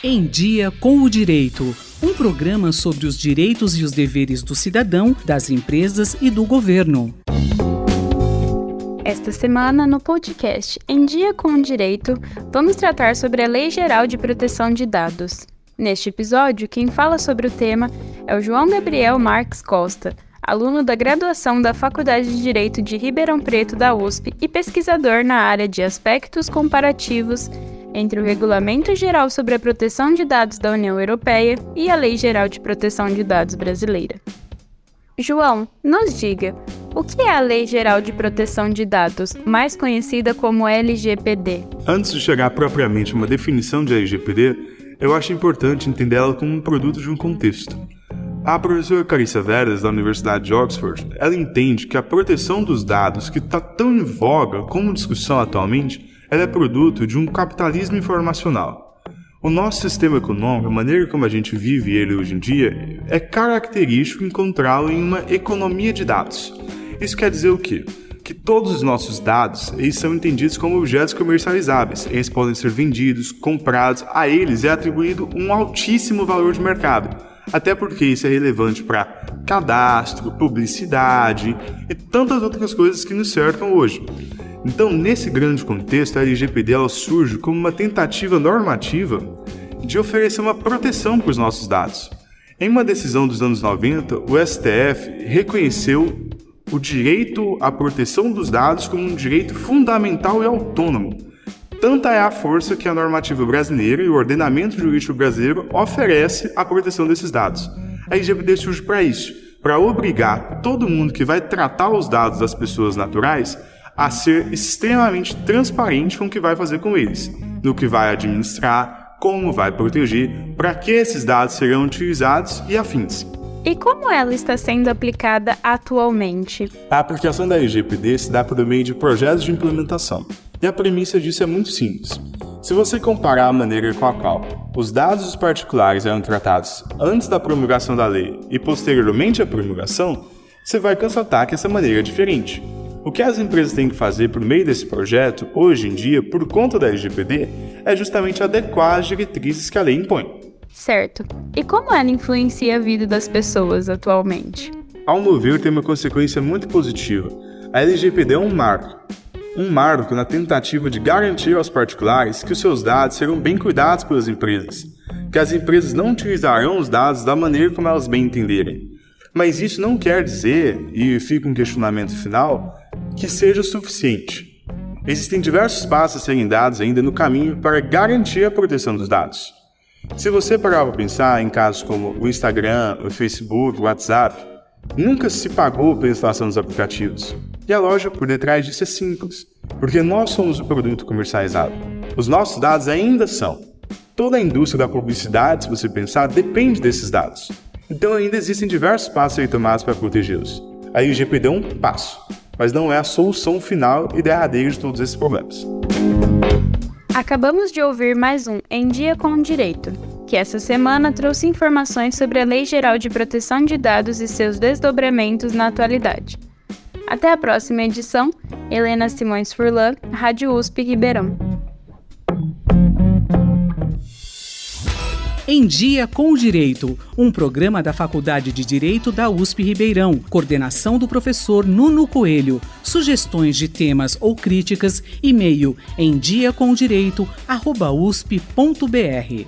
Em Dia com o Direito. Um programa sobre os direitos e os deveres do cidadão, das empresas e do governo. Esta semana, no podcast Em Dia com o Direito, vamos tratar sobre a Lei Geral de Proteção de Dados. Neste episódio, quem fala sobre o tema é o João Gabriel Marques Costa, aluno da graduação da Faculdade de Direito de Ribeirão Preto da USP e pesquisador na área de aspectos comparativos entre o Regulamento Geral sobre a Proteção de Dados da União Europeia e a Lei Geral de Proteção de Dados brasileira. João, nos diga, o que é a Lei Geral de Proteção de Dados, mais conhecida como LGPD? Antes de chegar propriamente a uma definição de LGPD, eu acho importante entendê-la como um produto de um contexto. A professora Carissa Veras, da Universidade de Oxford, ela entende que a proteção dos dados, que está tão em voga como discussão atualmente, ela é produto de um capitalismo informacional. O nosso sistema econômico, a maneira como a gente vive ele hoje em dia, é característico encontrá-lo em uma economia de dados. Isso quer dizer o quê? Que todos os nossos dados eles são entendidos como objetos comercializáveis. Eles podem ser vendidos, comprados, a eles é atribuído um altíssimo valor de mercado. Até porque isso é relevante para cadastro, publicidade e tantas outras coisas que nos cercam hoje. Então, nesse grande contexto, a LGPD surge como uma tentativa normativa de oferecer uma proteção para os nossos dados. Em uma decisão dos anos 90, o STF reconheceu o direito à proteção dos dados como um direito fundamental e autônomo. Tanta é a força que a normativa brasileira e o ordenamento jurídico brasileiro oferece à proteção desses dados. A LGPD surge para isso, para obrigar todo mundo que vai tratar os dados das pessoas naturais a ser extremamente transparente com o que vai fazer com eles, no que vai administrar, como vai proteger, para que esses dados serão utilizados e afins. E como ela está sendo aplicada atualmente? A aplicação da LGPD se dá por meio de projetos de implementação. E a premissa disso é muito simples. Se você comparar a maneira com a qual os dados dos particulares eram tratados antes da promulgação da lei e posteriormente à promulgação, você vai constatar que essa maneira é diferente. O que as empresas têm que fazer por meio desse projeto, hoje em dia, por conta da LGPD, é justamente adequar as diretrizes que a lei impõe. Certo. E como ela influencia a vida das pessoas atualmente? Ao meu ver, tem uma consequência muito positiva. A LGPD é um marco. Um marco na tentativa de garantir aos particulares que os seus dados serão bem cuidados pelas empresas, que as empresas não utilizarão os dados da maneira como elas bem entenderem. Mas isso não quer dizer, e fica um questionamento final, que seja suficiente. Existem diversos passos a serem dados ainda no caminho para garantir a proteção dos dados. Se você parar para pensar em casos como o Instagram, o Facebook, o WhatsApp, nunca se pagou pela instalação dos aplicativos. E a loja por detrás disso é simples, porque nós somos o produto comercializado. Os nossos dados ainda são. Toda a indústria da publicidade, se você pensar, depende desses dados. Então ainda existem diversos passos a tomados para protegê-los. A IGP deu um passo, mas não é a solução final e derradeira de todos esses problemas. Acabamos de ouvir mais um Em Dia com o Direito, que essa semana trouxe informações sobre a Lei Geral de Proteção de Dados e seus desdobramentos na atualidade. Até a próxima edição, Helena Simões Furlan, Rádio USP Ribeirão. Em Dia com o Direito, um programa da Faculdade de Direito da USP Ribeirão, coordenação do professor Nuno Coelho. Sugestões de temas ou críticas, e-mail em diacomdireito@usp.br.